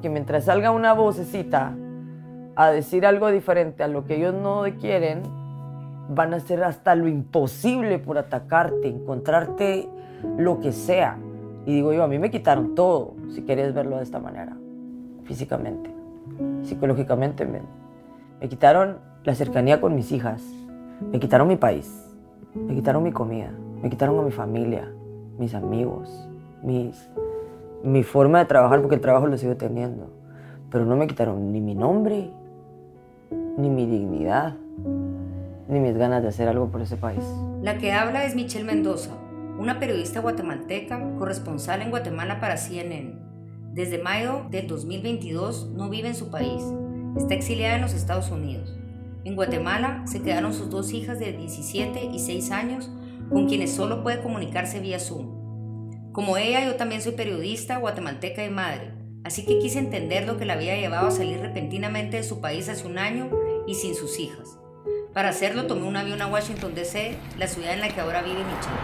Porque mientras salga una vocecita a decir algo diferente a lo que ellos no quieren, van a hacer hasta lo imposible por atacarte, encontrarte lo que sea. Y digo yo, a mí me quitaron todo, si quieres verlo de esta manera, físicamente, psicológicamente. Me, me quitaron la cercanía con mis hijas, me quitaron mi país, me quitaron mi comida, me quitaron a mi familia, mis amigos, mis, mi forma de trabajar, porque el trabajo lo sigo teniendo. Pero no me quitaron ni mi nombre, ni mi dignidad, ni mis ganas de hacer algo por ese país. La que habla es Michelle Mendoza, una periodista guatemalteca, corresponsal en Guatemala para CNN. Desde mayo del 2022 no vive en su país, está exiliada en los Estados Unidos. En Guatemala se quedaron sus dos hijas de 17 y 6 años con quienes solo puede comunicarse vía Zoom. Como ella, yo también soy periodista, guatemalteca y madre, así que quise entender lo que la había llevado a salir repentinamente de su país hace un año y sin sus hijas. Para hacerlo tomé un avión a Washington, D.C., la ciudad en la que ahora vive Michelle.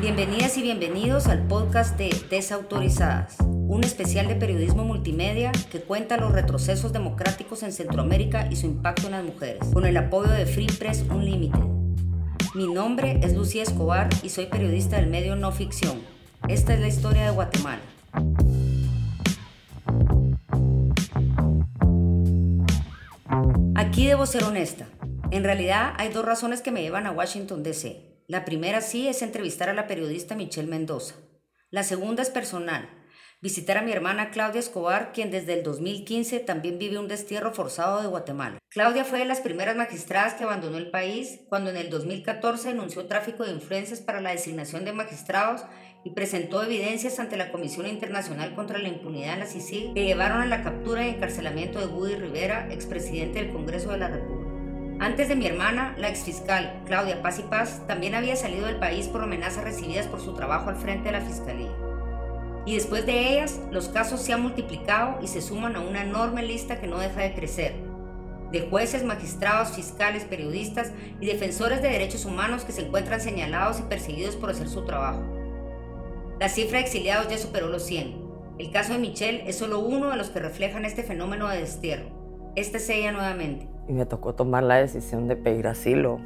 Bienvenidas y bienvenidos al podcast de Desautorizadas, un especial de periodismo multimedia que cuenta los retrocesos democráticos en Centroamérica y su impacto en las mujeres, con el apoyo de Free Press Unlimited. Mi nombre es Lucía Escobar y soy periodista del medio No Ficción. Esta es la historia de Guatemala. Aquí debo ser honesta. En realidad hay dos razones que me llevan a Washington, D.C. La primera sí es entrevistar a la periodista Michelle Mendoza. La segunda es personal, visitar a mi hermana Claudia Escobar, quien desde el 2015 también vive un destierro forzado de Guatemala. Claudia fue de las primeras magistradas que abandonó el país cuando en el 2014 denunció tráfico de influencias para la designación de magistrados y presentó evidencias ante la Comisión Internacional contra la Impunidad en la CICIG que llevaron a la captura y encarcelamiento de Woody Rivera, expresidente del Congreso de la República. Antes de mi hermana, la exfiscal Claudia Paz y Paz también había salido del país por amenazas recibidas por su trabajo al frente de la fiscalía. Y después de ellas, los casos se han multiplicado y se suman a una enorme lista que no deja de crecer, de jueces, magistrados, fiscales, periodistas y defensores de derechos humanos que se encuentran señalados y perseguidos por hacer su trabajo. La cifra de exiliados ya superó los 100. El caso de Michelle es solo uno de los que reflejan este fenómeno de destierro. Esta es ella nuevamente y me tocó tomar la decisión de pedir asilo.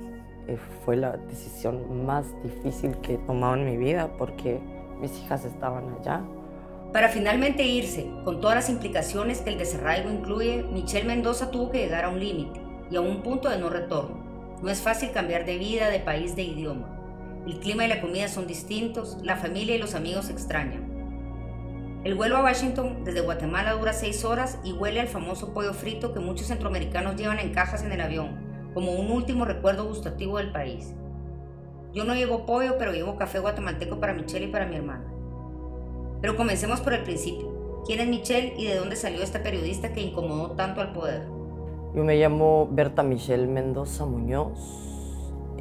Eh, fue la decisión más difícil que he tomado en mi vida porque mis hijas estaban allá. Para finalmente irse, con todas las implicaciones que el desarraigo incluye, Michelle Mendoza tuvo que llegar a un límite y a un punto de no retorno. No es fácil cambiar de vida, de país, de idioma. El clima y la comida son distintos, la familia y los amigos extrañan. El vuelo a Washington desde Guatemala dura seis horas y huele al famoso pollo frito que muchos centroamericanos llevan en cajas en el avión, como un último recuerdo gustativo del país. Yo no llevo pollo, pero llevo café guatemalteco para Michelle y para mi hermana. Pero comencemos por el principio. ¿Quién es Michelle y de dónde salió esta periodista que incomodó tanto al poder? Yo me llamo Berta Michelle Mendoza Muñoz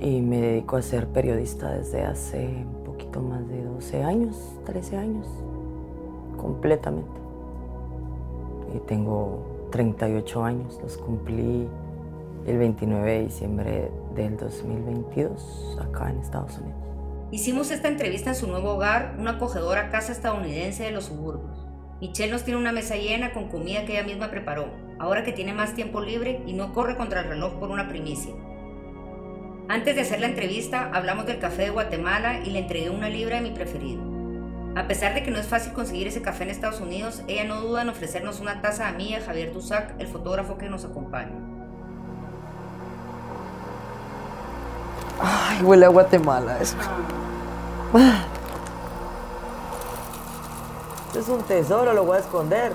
y me dedico a ser periodista desde hace un poquito más de 12 años, 13 años completamente. Y tengo 38 años, los cumplí el 29 de diciembre del 2022 acá en Estados Unidos. Hicimos esta entrevista en su nuevo hogar, una acogedora casa estadounidense de los suburbios. Michelle nos tiene una mesa llena con comida que ella misma preparó, ahora que tiene más tiempo libre y no corre contra el reloj por una primicia. Antes de hacer la entrevista, hablamos del café de Guatemala y le entregué una libra de mi preferido. A pesar de que no es fácil conseguir ese café en Estados Unidos, ella no duda en ofrecernos una taza a mí y a Javier Dusac, el fotógrafo que nos acompaña. Ay, huele a Guatemala esto. Ah. Es un tesoro, lo voy a esconder.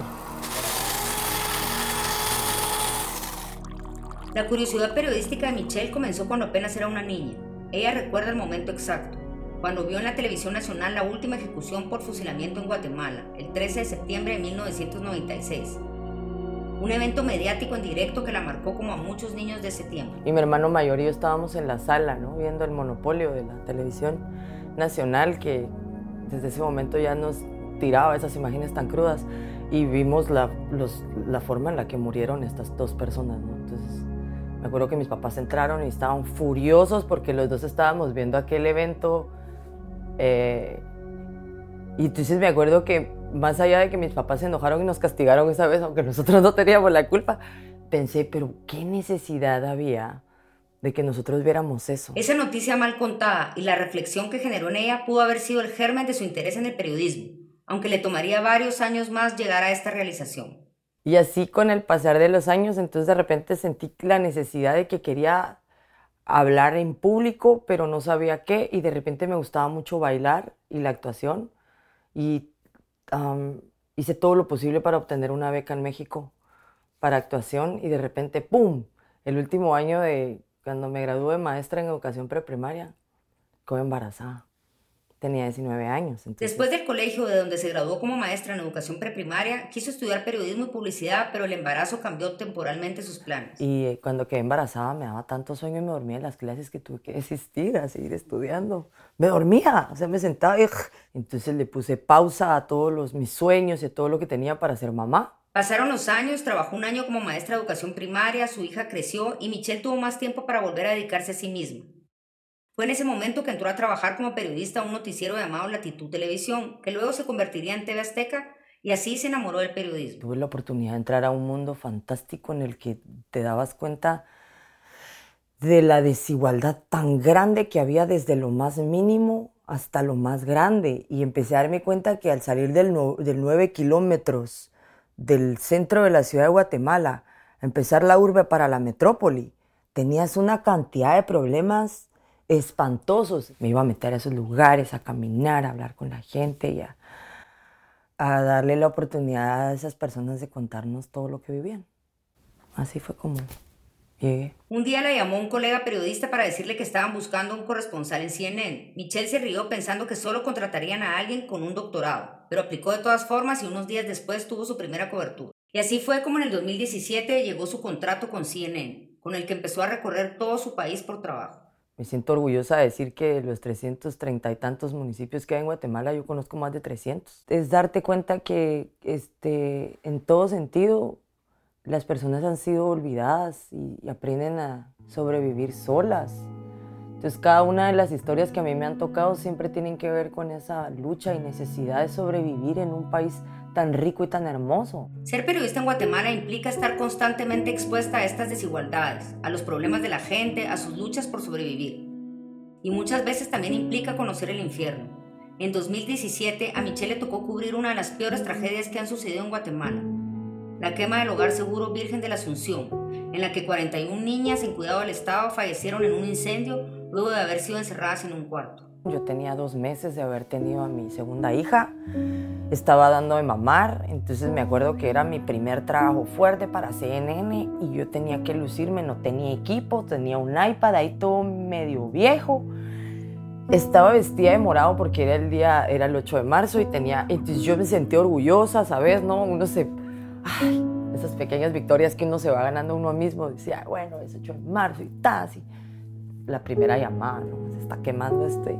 La curiosidad periodística de Michelle comenzó cuando apenas era una niña. Ella recuerda el momento exacto cuando vio en la televisión nacional la última ejecución por fusilamiento en Guatemala, el 13 de septiembre de 1996. Un evento mediático en directo que la marcó como a muchos niños de ese tiempo. Y mi hermano mayor y yo estábamos en la sala, ¿no? viendo el monopolio de la televisión nacional que desde ese momento ya nos tiraba esas imágenes tan crudas y vimos la, la forma en la que murieron estas dos personas. ¿no? Entonces, me acuerdo que mis papás entraron y estaban furiosos porque los dos estábamos viendo aquel evento Eh, y entonces me acuerdo que más allá de que mis papás se enojaron y nos castigaron esa vez, aunque nosotros no teníamos la culpa, pensé, pero ¿qué necesidad había de que nosotros viéramos eso? Esa noticia mal contada y la reflexión que generó en ella pudo haber sido el germen de su interés en el periodismo, aunque le tomaría varios años más llegar a esta realización. Y así con el pasar de los años, entonces de repente sentí la necesidad de que quería hablar en público, pero no sabía qué, y de repente me gustaba mucho bailar y la actuación, y hice todo lo posible para obtener una beca en México para actuación, y de repente, ¡pum!, el último año de cuando me gradué de maestra en educación preprimaria, quedé embarazada tenía 19 años. Después del colegio de donde se graduó como maestra en educación preprimaria, quiso estudiar periodismo y publicidad, pero el embarazo cambió temporalmente sus planes. Y eh, cuando quedé embarazada me daba tanto sueño y me dormía en las clases que tuve que desistir a seguir estudiando. Me dormía, o sea, me sentaba y entonces le puse pausa a todos los, mis sueños y a todo lo que tenía para ser mamá. Pasaron los años, trabajó un año como maestra de educación primaria, su hija creció y Michelle tuvo más tiempo para volver a dedicarse a sí misma. Fue en ese momento que entró a trabajar como periodista a un noticiero llamado Latitud Televisión, que luego se convertiría en TV Azteca y así se enamoró del periodismo. Tuve la oportunidad de entrar a un mundo fantástico en el que te dabas cuenta de la desigualdad tan grande que había desde lo más mínimo hasta lo más grande. Y empecé a darme cuenta que al salir del, del 9 kilómetros del centro de la ciudad de Guatemala, empezar la urbe para la metrópoli, tenías una cantidad de problemas espantosos. Me iba a meter a esos lugares, a caminar, a hablar con la gente y a, darle la oportunidad a esas personas de contarnos todo lo que vivían. Así fue como llegué. Un día la llamó un colega periodista para decirle que estaban buscando un corresponsal en CNN. Michelle se rió pensando que solo contratarían a alguien con un doctorado, pero aplicó de todas formas y unos días después tuvo su primera cobertura. Y así fue como en el 2017 llegó su contrato con CNN, con el que empezó a recorrer todo su país por trabajo. Me siento orgullosa de decir que los 330 y tantos municipios que hay en Guatemala, yo conozco más de 300. Es darte cuenta que este, en todo sentido las personas han sido olvidadas y, aprenden a sobrevivir solas. Entonces cada una de las historias que a mí me han tocado siempre tienen que ver con esa lucha y necesidad de sobrevivir en un país tan rico y tan hermoso. Ser periodista en Guatemala implica estar constantemente expuesta a estas desigualdades, a los problemas de la gente, a sus luchas por sobrevivir. Y muchas veces también implica conocer el infierno. En 2017 a Michelle le tocó cubrir una de las peores tragedias que han sucedido en Guatemala, la quema del hogar seguro Virgen de la Asunción, en la que 41 niñas en cuidado del Estado fallecieron en un incendio luego de haber sido encerradas en un cuarto. Yo tenía dos meses de haber tenido a mi segunda hija, estaba dando de mamar, entonces me acuerdo que era mi primer trabajo fuerte para CNN y yo tenía que lucirme, no tenía equipo, tenía un iPad ahí todo medio viejo. Estaba vestida de morado porque era el día, era el 8 de marzo y tenía, entonces yo me sentí orgullosa, ¿sabes? ¿No? Uno se, ay, esas pequeñas victorias que uno se va ganando uno mismo, decía, bueno, es 8 de marzo y tal, así. La primera llamada, ¿no? Se está quemando este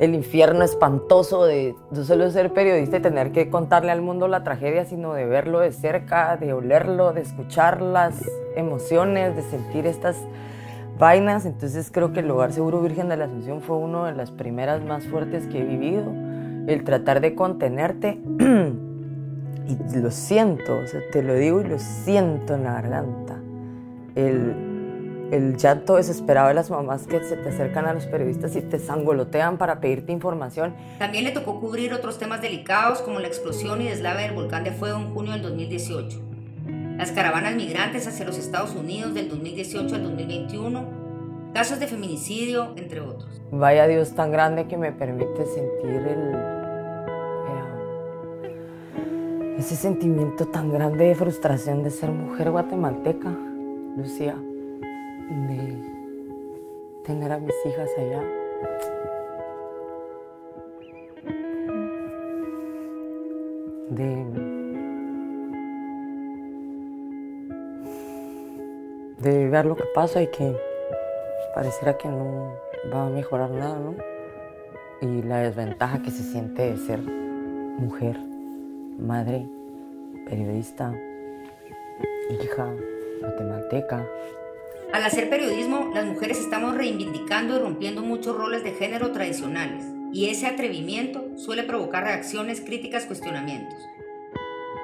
el infierno espantoso de no solo ser periodista y tener que contarle al mundo la tragedia, sino de verlo de cerca, de olerlo, de escuchar las emociones, de sentir estas vainas. Entonces creo que el Hogar Seguro Virgen de la Asunción fue una de las primeras más fuertes que he vivido. El tratar de contenerte, y lo siento, te lo digo y lo siento en la garganta. El el llanto desesperado de las mamás que se te acercan a los periodistas y te sangolotean para pedirte información. También le tocó cubrir otros temas delicados como la explosión y deslave del volcán de fuego en junio del 2018, las caravanas migrantes hacia los Estados Unidos del 2018 al 2021, casos de feminicidio, entre otros. Vaya Dios tan grande que me permite sentir el, eh, ese sentimiento tan grande de frustración de ser mujer guatemalteca, Lucía de tener a mis hijas allá. De, de ver lo que pasa y que pareciera que no va a mejorar nada, ¿no? Y la desventaja que se siente de ser mujer, madre, periodista, hija, guatemalteca, al hacer periodismo, las mujeres estamos reivindicando y rompiendo muchos roles de género tradicionales y ese atrevimiento suele provocar reacciones, críticas, cuestionamientos.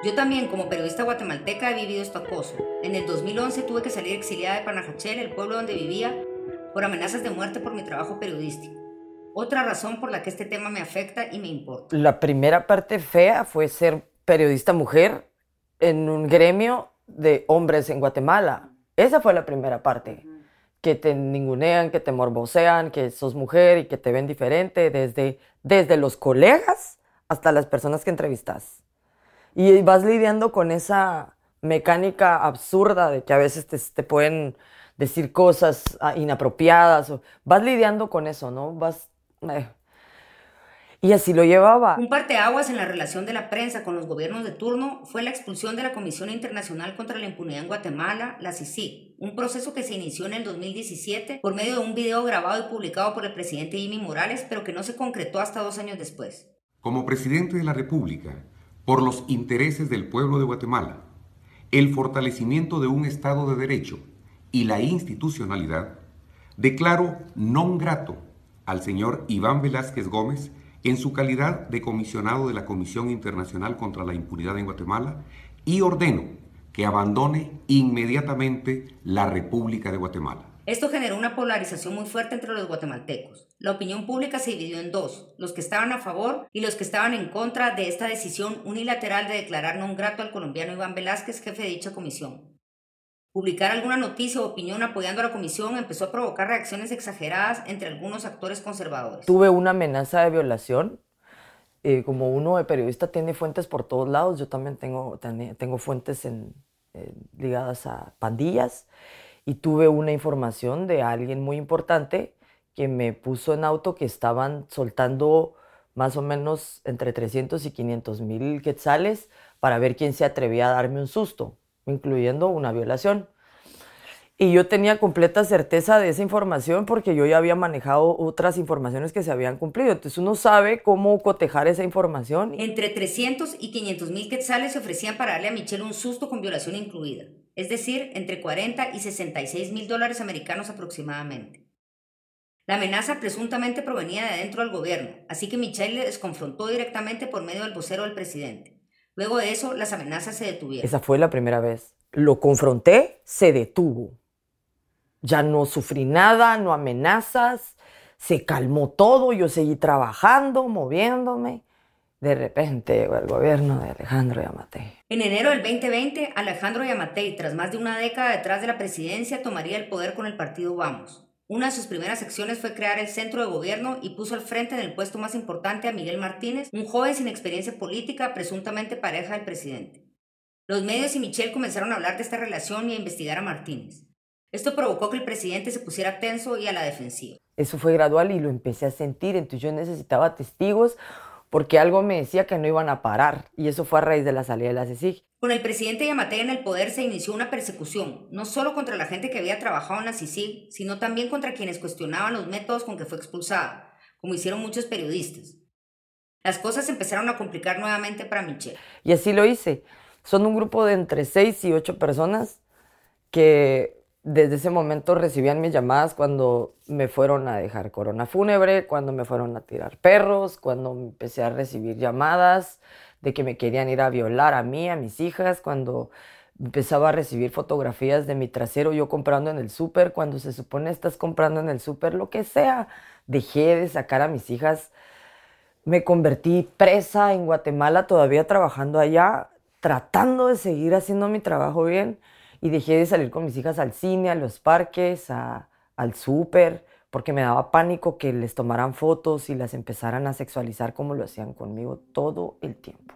Yo también, como periodista guatemalteca, he vivido este acoso. En el 2011 tuve que salir exiliada de Panajachel, el pueblo donde vivía, por amenazas de muerte por mi trabajo periodístico. Otra razón por la que este tema me afecta y me importa. La primera parte fea fue ser periodista mujer en un gremio de hombres en Guatemala. Esa fue la primera parte. Que te ningunean, que te morbosean, que sos mujer y que te ven diferente desde, desde los colegas hasta las personas que entrevistas. Y vas lidiando con esa mecánica absurda de que a veces te, pueden decir cosas ah, inapropiadas. Vas lidiando con eso, ¿no? Vas... Eh, y así lo llevaba. Un parteaguas en la relación de la prensa con los gobiernos de turno fue la expulsión de la Comisión Internacional contra la Impunidad en Guatemala, la CICIG, un proceso que se inició en el 2017 por medio de un video grabado y publicado por el presidente Jimmy Morales, pero que no se concretó hasta dos años después. Como presidente de la República, por los intereses del pueblo de Guatemala, el fortalecimiento de un Estado de Derecho y la institucionalidad, declaro non grato al señor Iván Velázquez Gómez en su calidad de comisionado de la Comisión Internacional contra la Impunidad en Guatemala y ordeno que abandone inmediatamente la República de Guatemala. Esto generó una polarización muy fuerte entre los guatemaltecos. La opinión pública se dividió en dos, los que estaban a favor y los que estaban en contra de esta decisión unilateral de declarar non grato al colombiano Iván Velázquez, jefe de dicha comisión. Publicar alguna noticia o opinión apoyando a la comisión empezó a provocar reacciones exageradas entre algunos actores conservadores. Tuve una amenaza de violación. Eh, como uno de periodista tiene fuentes por todos lados, yo también tengo, fuentes en, ligadas a pandillas y tuve una información de alguien muy importante que me puso en auto que estaban soltando más o menos entre 300 y 500 mil quetzales para ver quién se atrevía a darme un susto incluyendo una violación. Y yo tenía completa certeza de esa información porque yo ya había manejado otras informaciones que se habían cumplido. Entonces uno sabe cómo cotejar esa información. Entre 300 y 500 mil quetzales se ofrecían para darle a Michelle un susto con violación incluida. Es decir, entre 40 y 66 mil dólares americanos aproximadamente. La amenaza presuntamente provenía de dentro del gobierno, así que Michelle les confrontó directamente por medio del vocero del presidente. Luego de eso, las amenazas se detuvieron. Esa fue la primera vez. Lo confronté, se detuvo. Ya no sufrí nada, no amenazas, se calmó todo, yo seguí trabajando, moviéndome. De repente llegó el gobierno de Alejandro Yamatei. En enero del 2020, Alejandro Yamatei, tras más de una década detrás de la presidencia, tomaría el poder con el partido Vamos. Una de sus primeras acciones fue crear el centro de gobierno y puso al frente en el puesto más importante a Miguel Martínez, un joven sin experiencia política, presuntamente pareja del presidente. Los medios y Michelle comenzaron a hablar de esta relación y a investigar a Martínez. Esto provocó que el presidente se pusiera tenso y a la defensiva. Eso fue gradual y lo empecé a sentir, entonces yo necesitaba testigos porque algo me decía que no iban a parar y eso fue a raíz de la salida de la CICIG. Con el presidente Yamatei en el poder se inició una persecución, no solo contra la gente que había trabajado en la CICIG, sino también contra quienes cuestionaban los métodos con que fue expulsada, como hicieron muchos periodistas. Las cosas empezaron a complicar nuevamente para Michelle. Y así lo hice. Son un grupo de entre seis y ocho personas que desde ese momento recibían mis llamadas cuando me fueron a dejar corona fúnebre, cuando me fueron a tirar perros, cuando empecé a recibir llamadas de que me querían ir a violar a mí, a mis hijas, cuando empezaba a recibir fotografías de mi trasero yo comprando en el súper, cuando se supone estás comprando en el súper, lo que sea. Dejé de sacar a mis hijas, me convertí presa en Guatemala, todavía trabajando allá, tratando de seguir haciendo mi trabajo bien y dejé de salir con mis hijas al cine, a los parques, al súper, porque me daba pánico que les tomaran fotos y las empezaran a sexualizar como lo hacían conmigo todo el tiempo.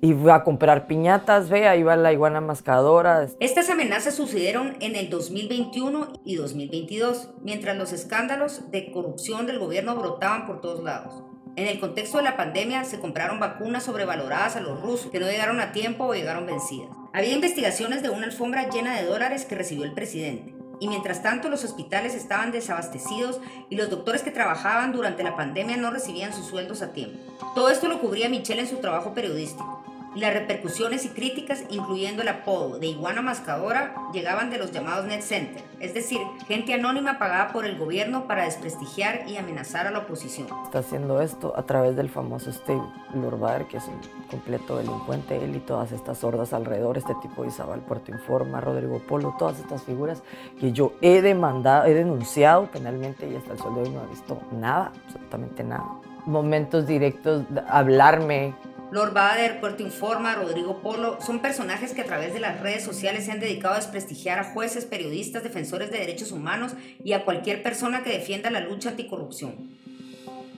Iba a comprar piñatas, ve, ahí va la iguana mascadora. Estas amenazas sucedieron en el 2021 y 2022, mientras los escándalos de corrupción del gobierno brotaban por todos lados. En el contexto de la pandemia se compraron vacunas sobrevaloradas a los rusos que no llegaron a tiempo o llegaron vencidas. Había investigaciones de una alfombra llena de dólares que recibió el presidente. Y mientras tanto los hospitales estaban desabastecidos y los doctores que trabajaban durante la pandemia no recibían sus sueldos a tiempo. Todo esto lo cubría Michelle en su trabajo periodístico. Las repercusiones y críticas, incluyendo el apodo de iguana mascadora, llegaban de los llamados net center, es decir, gente anónima pagada por el gobierno para desprestigiar y amenazar a la oposición. Está haciendo esto a través del famoso Steve Lorbar, que es un completo delincuente, él y todas estas sordas alrededor, este tipo de Isabel Puerto Informa, Rodrigo Polo, todas estas figuras que yo he demandado, he denunciado penalmente y hasta el sol de hoy no he visto nada, absolutamente nada. Momentos directos, hablarme, Lord Bader, Puerto Informa, Rodrigo Polo, son personajes que a través de las redes sociales se han dedicado a desprestigiar a jueces, periodistas, defensores de derechos humanos y a cualquier persona que defienda la lucha anticorrupción.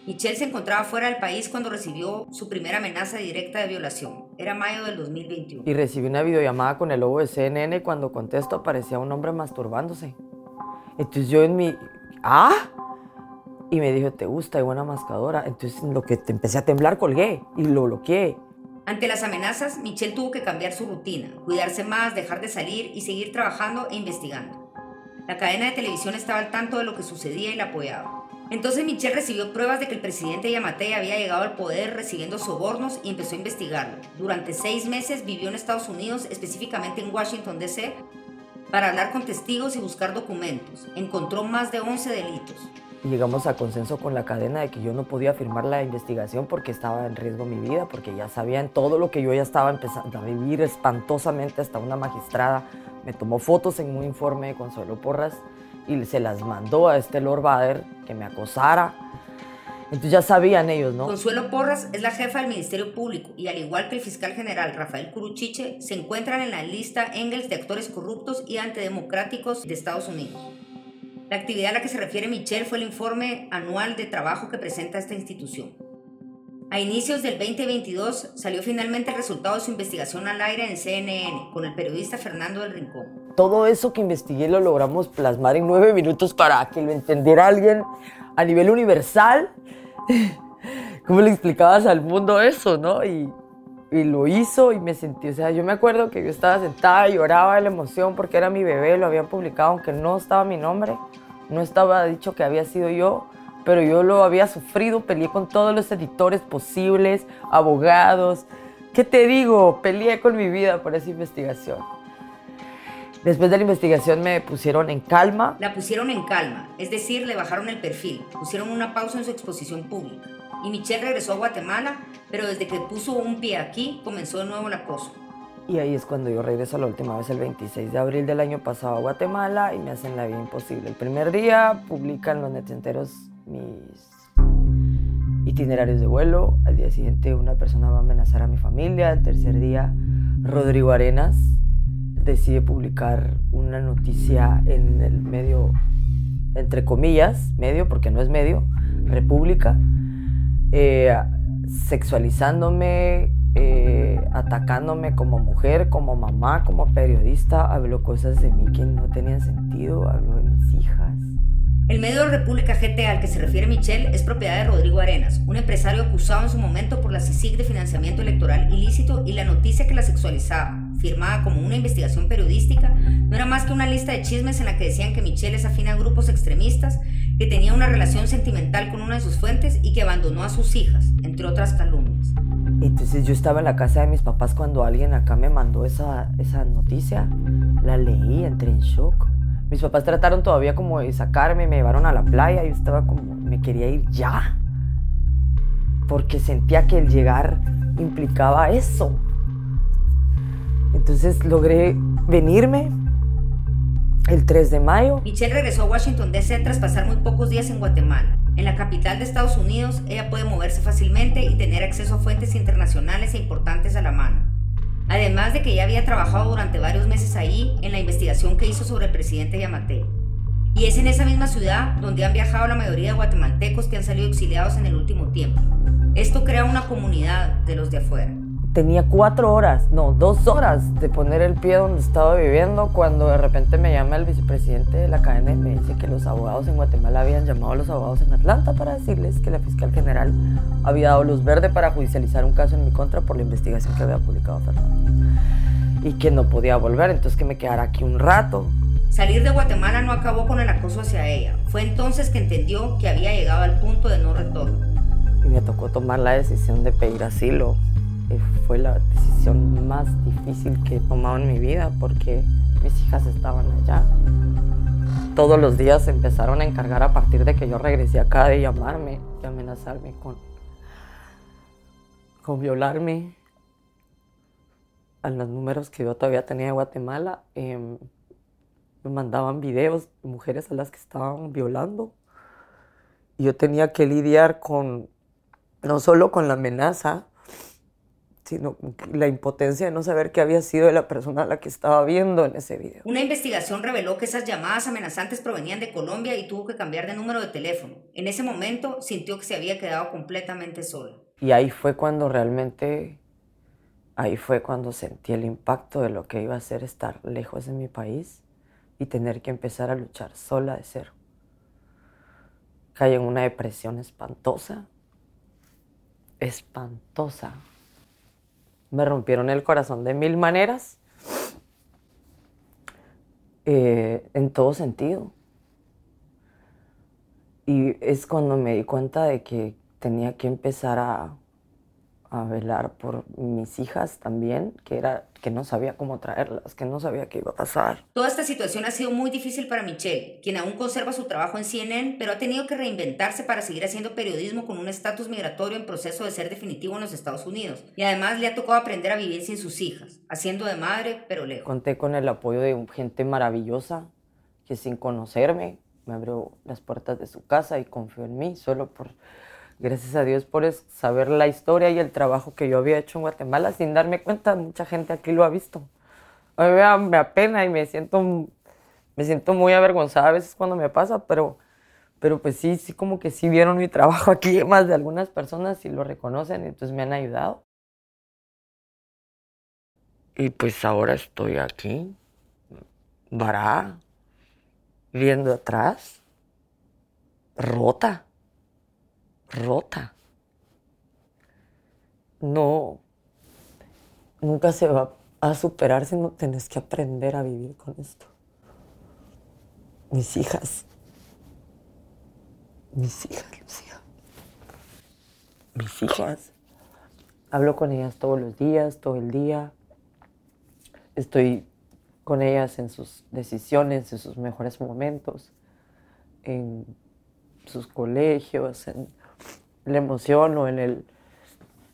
Michelle se encontraba fuera del país cuando recibió su primera amenaza directa de violación. Era mayo del 2021. Y recibí una videollamada con el lobo de CNN cuando contesto aparecía un hombre masturbándose. Entonces yo en mi... ¿Ah? Y me dijo, ¿te gusta? Y buena mascadora. Entonces, lo que te empecé a temblar, colgué y lo bloqueé. Ante las amenazas, Michelle tuvo que cambiar su rutina, cuidarse más, dejar de salir y seguir trabajando e investigando. La cadena de televisión estaba al tanto de lo que sucedía y la apoyaba. Entonces Michelle recibió pruebas de que el presidente Yamate había llegado al poder recibiendo sobornos y empezó a investigarlo. Durante seis meses vivió en Estados Unidos, específicamente en Washington, D.C., para hablar con testigos y buscar documentos. Encontró más de 11 delitos llegamos a consenso con la cadena de que yo no podía firmar la investigación porque estaba en riesgo mi vida, porque ya sabían todo lo que yo ya estaba empezando a vivir espantosamente. Hasta una magistrada me tomó fotos en un informe de Consuelo Porras y se las mandó a este Lord Bader que me acosara. Entonces ya sabían ellos, ¿no? Consuelo Porras es la jefa del Ministerio Público y al igual que el fiscal general Rafael Curuchiche, se encuentran en la lista Engels de actores corruptos y antidemocráticos de Estados Unidos. La actividad a la que se refiere Michelle fue el informe anual de trabajo que presenta esta institución. A inicios del 2022 salió finalmente el resultado de su investigación al aire en CNN con el periodista Fernando del Rincón. Todo eso que investigué lo logramos plasmar en nueve minutos para que lo entendiera alguien a nivel universal. ¿Cómo le explicabas al mundo eso, no? Y, y lo hizo y me sentí, o sea, yo me acuerdo que yo estaba sentada y lloraba de la emoción porque era mi bebé, lo habían publicado aunque no estaba mi nombre, no estaba dicho que había sido yo, pero yo lo había sufrido, peleé con todos los editores posibles, abogados, ¿qué te digo? Peleé con mi vida por esa investigación. Después de la investigación me pusieron en calma. La pusieron en calma, es decir, le bajaron el perfil, pusieron una pausa en su exposición pública y Michelle regresó a Guatemala, pero desde que puso un pie aquí comenzó de nuevo el acoso. Y ahí es cuando yo regreso la última vez el 26 de abril del año pasado a Guatemala y me hacen la vida imposible. El primer día publican los netenteros mis itinerarios de vuelo. Al día siguiente una persona va a amenazar a mi familia. El tercer día Rodrigo Arenas decide publicar una noticia en el medio, entre comillas, medio, porque no es medio, República, eh, sexualizándome, eh, atacándome como mujer, como mamá, como periodista. Habló cosas de mí que no tenían sentido, habló de mis hijas. El medio República GT al que se refiere Michelle es propiedad de Rodrigo Arenas, un empresario acusado en su momento por la CICIG de financiamiento electoral ilícito y la noticia que la sexualizaba, firmada como una investigación periodística, no era más que una lista de chismes en la que decían que Michelle es afín a grupos extremistas que tenía una relación sentimental con una de sus fuentes y que abandonó a sus hijas, entre otras calumnias. Entonces yo estaba en la casa de mis papás cuando alguien acá me mandó esa, esa noticia. La leí, entré en shock. Mis papás trataron todavía como de sacarme, me llevaron a la playa. Yo estaba como, me quería ir ya. Porque sentía que el llegar implicaba eso. Entonces logré venirme, el 3 de mayo. Michelle regresó a Washington DC tras pasar muy pocos días en Guatemala. En la capital de Estados Unidos, ella puede moverse fácilmente y tener acceso a fuentes internacionales e importantes a la mano. Además de que ya había trabajado durante varios meses ahí en la investigación que hizo sobre el presidente Yamate. Y es en esa misma ciudad donde han viajado la mayoría de guatemaltecos que han salido exiliados en el último tiempo. Esto crea una comunidad de los de afuera tenía cuatro horas, no, dos horas de poner el pie donde estaba viviendo cuando de repente me llama el vicepresidente de la cadena y me dice que los abogados en Guatemala habían llamado a los abogados en Atlanta para decirles que la fiscal general había dado luz verde para judicializar un caso en mi contra por la investigación que había publicado Fernando y que no podía volver, entonces que me quedara aquí un rato. Salir de Guatemala no acabó con el acoso hacia ella. Fue entonces que entendió que había llegado al punto de no retorno. Y me tocó tomar la decisión de pedir asilo fue la decisión más difícil que he tomado en mi vida porque mis hijas estaban allá. Todos los días empezaron a encargar a partir de que yo regresé acá de llamarme, de amenazarme con, con violarme a los números que yo todavía tenía de Guatemala. Em, me mandaban videos de mujeres a las que estaban violando. Y yo tenía que lidiar con, no solo con la amenaza, sino la impotencia de no saber qué había sido de la persona a la que estaba viendo en ese video. Una investigación reveló que esas llamadas amenazantes provenían de Colombia y tuvo que cambiar de número de teléfono. En ese momento sintió que se había quedado completamente sola. Y ahí fue cuando realmente, ahí fue cuando sentí el impacto de lo que iba a ser estar lejos de mi país y tener que empezar a luchar sola de cero. Caí en una depresión espantosa, espantosa me rompieron el corazón de mil maneras, eh, en todo sentido. Y es cuando me di cuenta de que tenía que empezar a, a velar por mis hijas también, que era que no sabía cómo traerlas, que no sabía qué iba a pasar. Toda esta situación ha sido muy difícil para Michelle, quien aún conserva su trabajo en CNN, pero ha tenido que reinventarse para seguir haciendo periodismo con un estatus migratorio en proceso de ser definitivo en los Estados Unidos. Y además le ha tocado aprender a vivir sin sus hijas, haciendo de madre, pero lejos. Conté con el apoyo de gente maravillosa que sin conocerme me abrió las puertas de su casa y confió en mí solo por gracias a Dios por saber la historia y el trabajo que yo había hecho en Guatemala sin darme cuenta. Mucha gente aquí lo ha visto. A mí me apena y me siento, me siento muy avergonzada a veces cuando me pasa, pero, pero pues sí, sí como que sí vieron mi trabajo aquí, más de algunas personas y lo reconocen y entonces me han ayudado. Y pues ahora estoy aquí, vará, viendo atrás, rota rota. No, nunca se va a superar si no tenés que aprender a vivir con esto. Mis hijas, mis hijas, Lucía, mis hijas. Hablo con ellas todos los días, todo el día. Estoy con ellas en sus decisiones, en sus mejores momentos, en sus colegios, en la emoción o en el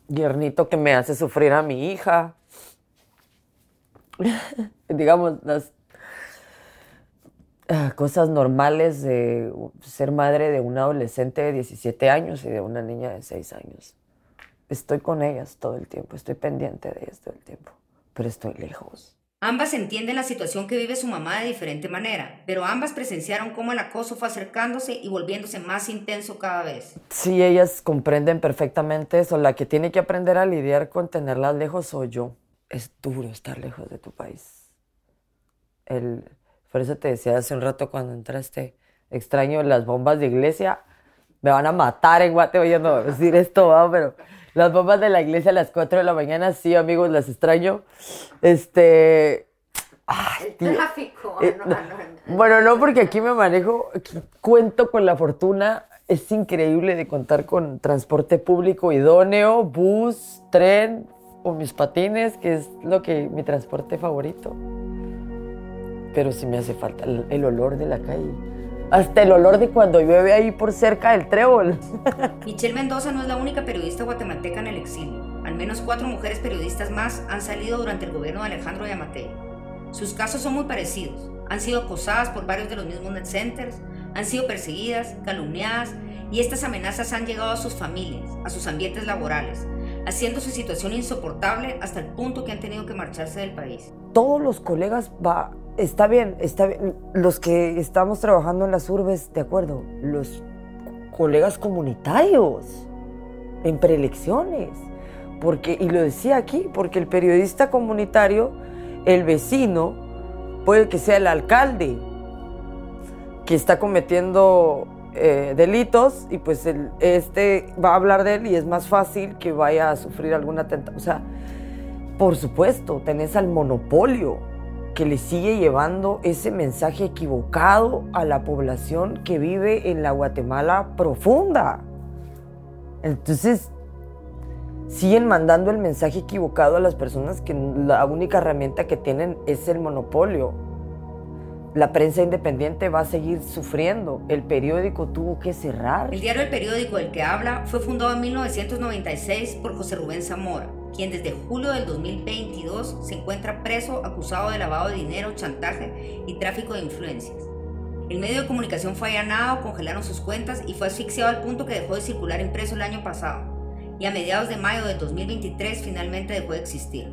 guiernito que me hace sufrir a mi hija. Digamos, las ah, cosas normales de ser madre de un adolescente de 17 años y de una niña de 6 años. Estoy con ellas todo el tiempo, estoy pendiente de ellas todo el tiempo, pero estoy lejos. Ambas entienden la situación que vive su mamá de diferente manera, pero ambas presenciaron cómo el acoso fue acercándose y volviéndose más intenso cada vez. Sí, ellas comprenden perfectamente eso. La que tiene que aprender a lidiar con tenerlas lejos soy yo. Es duro estar lejos de tu país. El, por eso te decía hace un rato cuando entraste, extraño las bombas de iglesia. Me van a matar en Guate oyendo decir esto, pero las bombas de la iglesia a las 4 de la mañana, sí, amigos, las extraño. Este. Ay, El tráfico. Eh, bueno, no, porque aquí me manejo, cuento con la fortuna, es increíble de contar con transporte público idóneo, bus, tren o mis patines, que es lo que mi transporte favorito. Pero sí me hace falta el olor de la calle hasta el olor de cuando llueve ahí por cerca del trébol. Michelle Mendoza no es la única periodista guatemalteca en el exilio. Al menos cuatro mujeres periodistas más han salido durante el gobierno de Alejandro Yamatei. Sus casos son muy parecidos. Han sido acosadas por varios de los mismos net centers, han sido perseguidas, calumniadas y estas amenazas han llegado a sus familias, a sus ambientes laborales, haciendo su situación insoportable hasta el punto que han tenido que marcharse del país. Todos los colegas va, está bien, está bien. Los que estamos trabajando en las urbes, de acuerdo, los colegas comunitarios en preelecciones. Porque, y lo decía aquí, porque el periodista comunitario, el vecino, puede que sea el alcalde que está cometiendo eh, delitos y pues este va a hablar de él y es más fácil que vaya a sufrir alguna tentación. O sea, por supuesto, tenés al monopolio que le sigue llevando ese mensaje equivocado a la población que vive en la Guatemala profunda. Entonces, siguen mandando el mensaje equivocado a las personas que la única herramienta que tienen es el monopolio. La prensa independiente va a seguir sufriendo. El periódico tuvo que cerrar. El diario El Periódico del que habla fue fundado en 1996 por José Rubén Zamora, quien desde julio del 2022 se encuentra preso acusado de lavado de dinero, chantaje y tráfico de influencias. El medio de comunicación fue allanado, congelaron sus cuentas y fue asfixiado al punto que dejó de circular impreso el año pasado. Y a mediados de mayo del 2023 finalmente dejó de existir.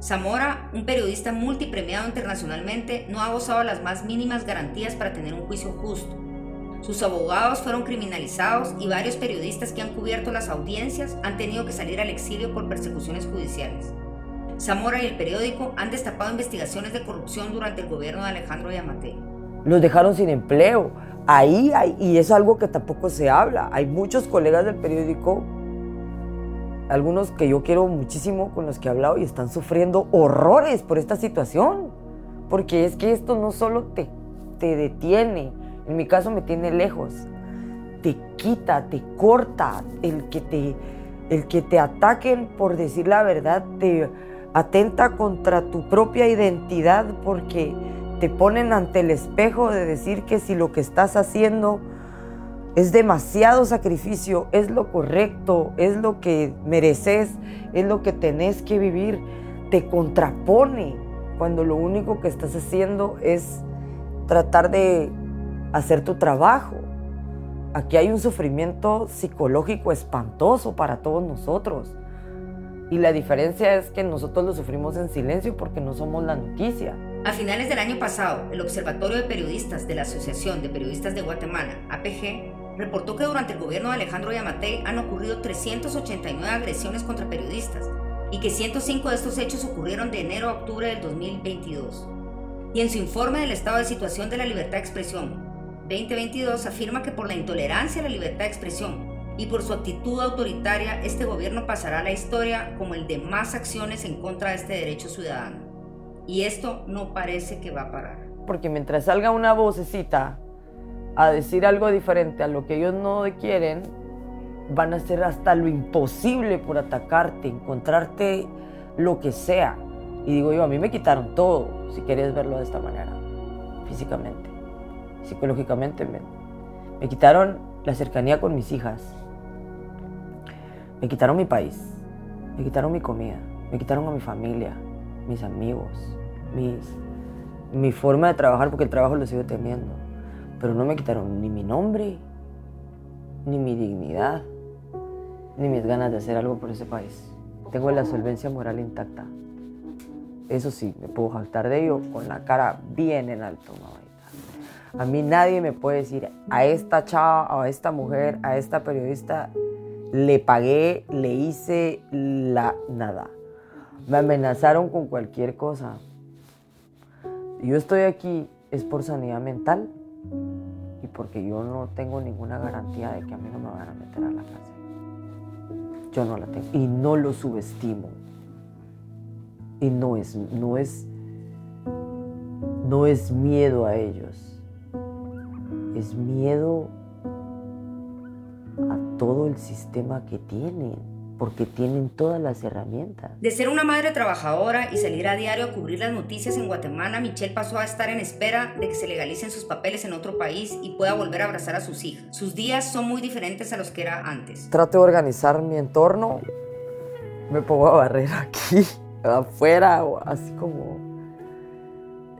Zamora, un periodista multipremiado internacionalmente, no ha gozado las más mínimas garantías para tener un juicio justo. Sus abogados fueron criminalizados y varios periodistas que han cubierto las audiencias han tenido que salir al exilio por persecuciones judiciales. Zamora y el periódico han destapado investigaciones de corrupción durante el gobierno de Alejandro Yamatei los dejaron sin empleo. Ahí hay, y es algo que tampoco se habla. Hay muchos colegas del periódico, algunos que yo quiero muchísimo con los que he hablado y están sufriendo horrores por esta situación. Porque es que esto no solo te, te detiene, en mi caso me tiene lejos, te quita, te corta, el que te, el que te ataquen por decir la verdad, te atenta contra tu propia identidad porque te ponen ante el espejo de decir que si lo que estás haciendo es demasiado sacrificio, es lo correcto, es lo que mereces, es lo que tenés que vivir, te contrapone cuando lo único que estás haciendo es tratar de hacer tu trabajo. Aquí hay un sufrimiento psicológico espantoso para todos nosotros. Y la diferencia es que nosotros lo sufrimos en silencio porque no somos la noticia. A finales del año pasado, el Observatorio de Periodistas de la Asociación de Periodistas de Guatemala, APG, reportó que durante el gobierno de Alejandro Yamatei han ocurrido 389 agresiones contra periodistas y que 105 de estos hechos ocurrieron de enero a octubre del 2022. Y en su informe del estado de situación de la libertad de expresión 2022 afirma que por la intolerancia a la libertad de expresión y por su actitud autoritaria, este gobierno pasará a la historia como el de más acciones en contra de este derecho ciudadano. Y esto no parece que va a parar. Porque mientras salga una vocecita a decir algo diferente a lo que ellos no quieren, van a hacer hasta lo imposible por atacarte, encontrarte lo que sea. Y digo yo, a mí me quitaron todo, si quieres verlo de esta manera, físicamente, psicológicamente. Me, quitaron la cercanía con mis hijas, me quitaron mi país, me quitaron mi comida, me quitaron a mi familia, mis amigos, mis, mi forma de trabajar, porque el trabajo lo sigo teniendo. Pero no me quitaron ni mi nombre, ni mi dignidad, ni mis ganas de hacer algo por ese país. Tengo la solvencia moral intacta. Eso sí, me puedo jactar de ello con la cara bien en alto, A mí nadie me puede decir a esta chava, a esta mujer, a esta periodista, le pagué, le hice la nada. Me amenazaron con cualquier cosa. Yo estoy aquí es por sanidad mental y porque yo no tengo ninguna garantía de que a mí no me van a meter a la cárcel. Yo no la tengo y no lo subestimo. Y no es, no es, no es miedo a ellos. Es miedo a todo el sistema que tienen porque tienen todas las herramientas. De ser una madre trabajadora y salir a diario a cubrir las noticias en Guatemala, Michelle pasó a estar en espera de que se legalicen sus papeles en otro país y pueda volver a abrazar a sus hijas. Sus días son muy diferentes a los que era antes. Trato de organizar mi entorno, me pongo a barrer aquí, afuera, o así como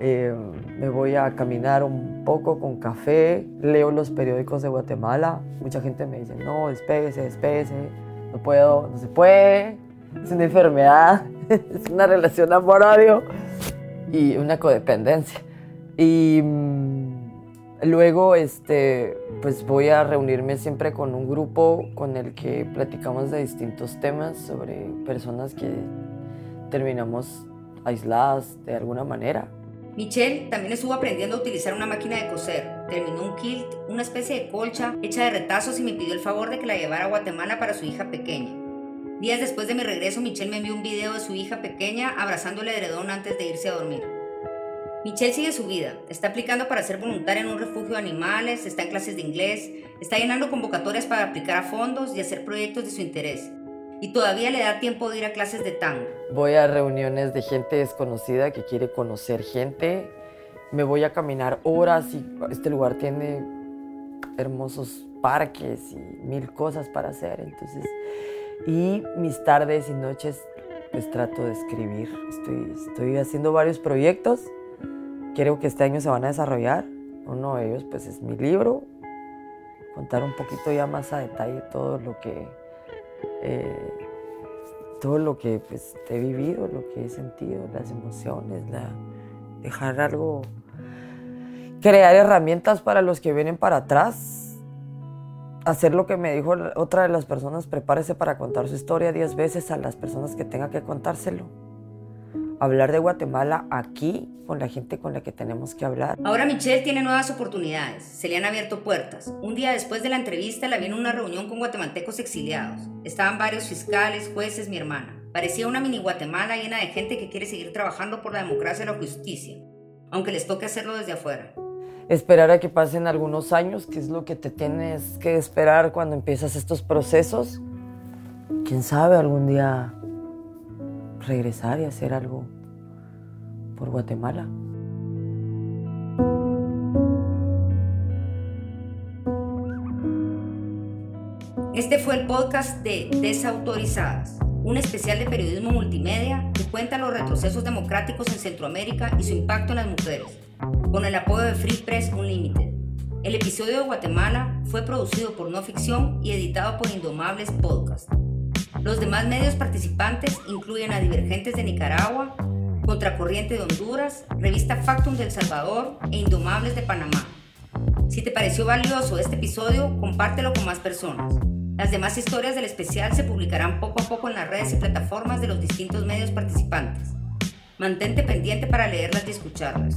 eh, me voy a caminar un poco con café, leo los periódicos de Guatemala. Mucha gente me dice, no, despéguese, despéguese no puedo, no se puede, es una enfermedad, es una relación amor-odio y una codependencia. Y mm, luego, este, pues voy a reunirme siempre con un grupo con el que platicamos de distintos temas sobre personas que terminamos aisladas de alguna manera. Michelle también estuvo aprendiendo a utilizar una máquina de coser. Terminó un kilt, una especie de colcha hecha de retazos y me pidió el favor de que la llevara a Guatemala para su hija pequeña. Días después de mi regreso, Michelle me envió un video de su hija pequeña abrazándole el edredón antes de irse a dormir. Michelle sigue su vida, está aplicando para ser voluntaria en un refugio de animales, está en clases de inglés, está llenando convocatorias para aplicar a fondos y hacer proyectos de su interés. Y todavía le da tiempo de ir a clases de tango. Voy a reuniones de gente desconocida que quiere conocer gente. Me voy a caminar horas y este lugar tiene hermosos parques y mil cosas para hacer. Entonces, y mis tardes y noches pues trato de escribir. Estoy, estoy haciendo varios proyectos. Creo que este año se van a desarrollar. Uno de ellos pues es mi libro. Contar un poquito ya más a detalle todo lo que eh, todo lo que pues, he vivido, lo que he sentido, las emociones, dejar algo, crear herramientas para los que vienen para atrás, hacer lo que me dijo otra de las personas, prepárese para contar su historia diez veces a las personas que tenga que contárselo hablar de Guatemala aquí con la gente con la que tenemos que hablar. Ahora Michelle tiene nuevas oportunidades, se le han abierto puertas. Un día después de la entrevista la vi en una reunión con guatemaltecos exiliados. Estaban varios fiscales, jueces, mi hermana. Parecía una mini Guatemala llena de gente que quiere seguir trabajando por la democracia y la justicia, aunque les toque hacerlo desde afuera. Esperar a que pasen algunos años, que es lo que te tienes que esperar cuando empiezas estos procesos. Quién sabe, algún día regresar y hacer algo Guatemala. Este fue el podcast de Desautorizadas, un especial de periodismo multimedia que cuenta los retrocesos democráticos en Centroamérica y su impacto en las mujeres, con el apoyo de Free Press Unlimited. El episodio de Guatemala fue producido por No Ficción y editado por Indomables Podcast. Los demás medios participantes incluyen a Divergentes de Nicaragua, Contracorriente de Honduras, Revista Factum del Salvador e Indomables de Panamá. Si te pareció valioso este episodio, compártelo con más personas. Las demás historias del especial se publicarán poco a poco en las redes y plataformas de los distintos medios participantes. Mantente pendiente para leerlas y escucharlas.